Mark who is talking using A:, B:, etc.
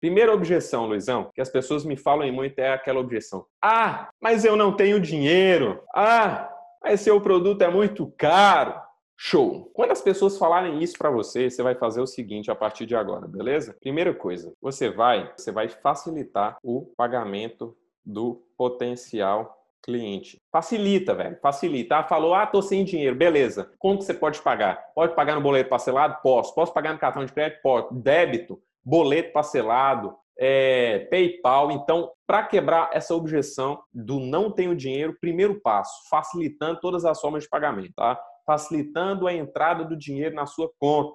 A: Primeira objeção, Luizão, que as pessoas me falam muito é aquela objeção. Ah, mas eu não tenho dinheiro. Ah, mas seu produto é muito caro. Show! Quando as pessoas falarem isso para você, você vai fazer o seguinte a partir de agora, beleza? Primeira coisa, você vai, você vai facilitar o pagamento do potencial cliente. Facilita, velho. Facilita. Ah, falou, ah, tô sem dinheiro. Beleza. Quanto você pode pagar? Pode pagar no boleto parcelado? Posso. Posso pagar no cartão de crédito? Posso. Débito, boleto parcelado, é, PayPal. Então, para quebrar essa objeção do não tenho dinheiro, primeiro passo, facilitando todas as formas de pagamento, tá? Facilitando a entrada do dinheiro na sua conta.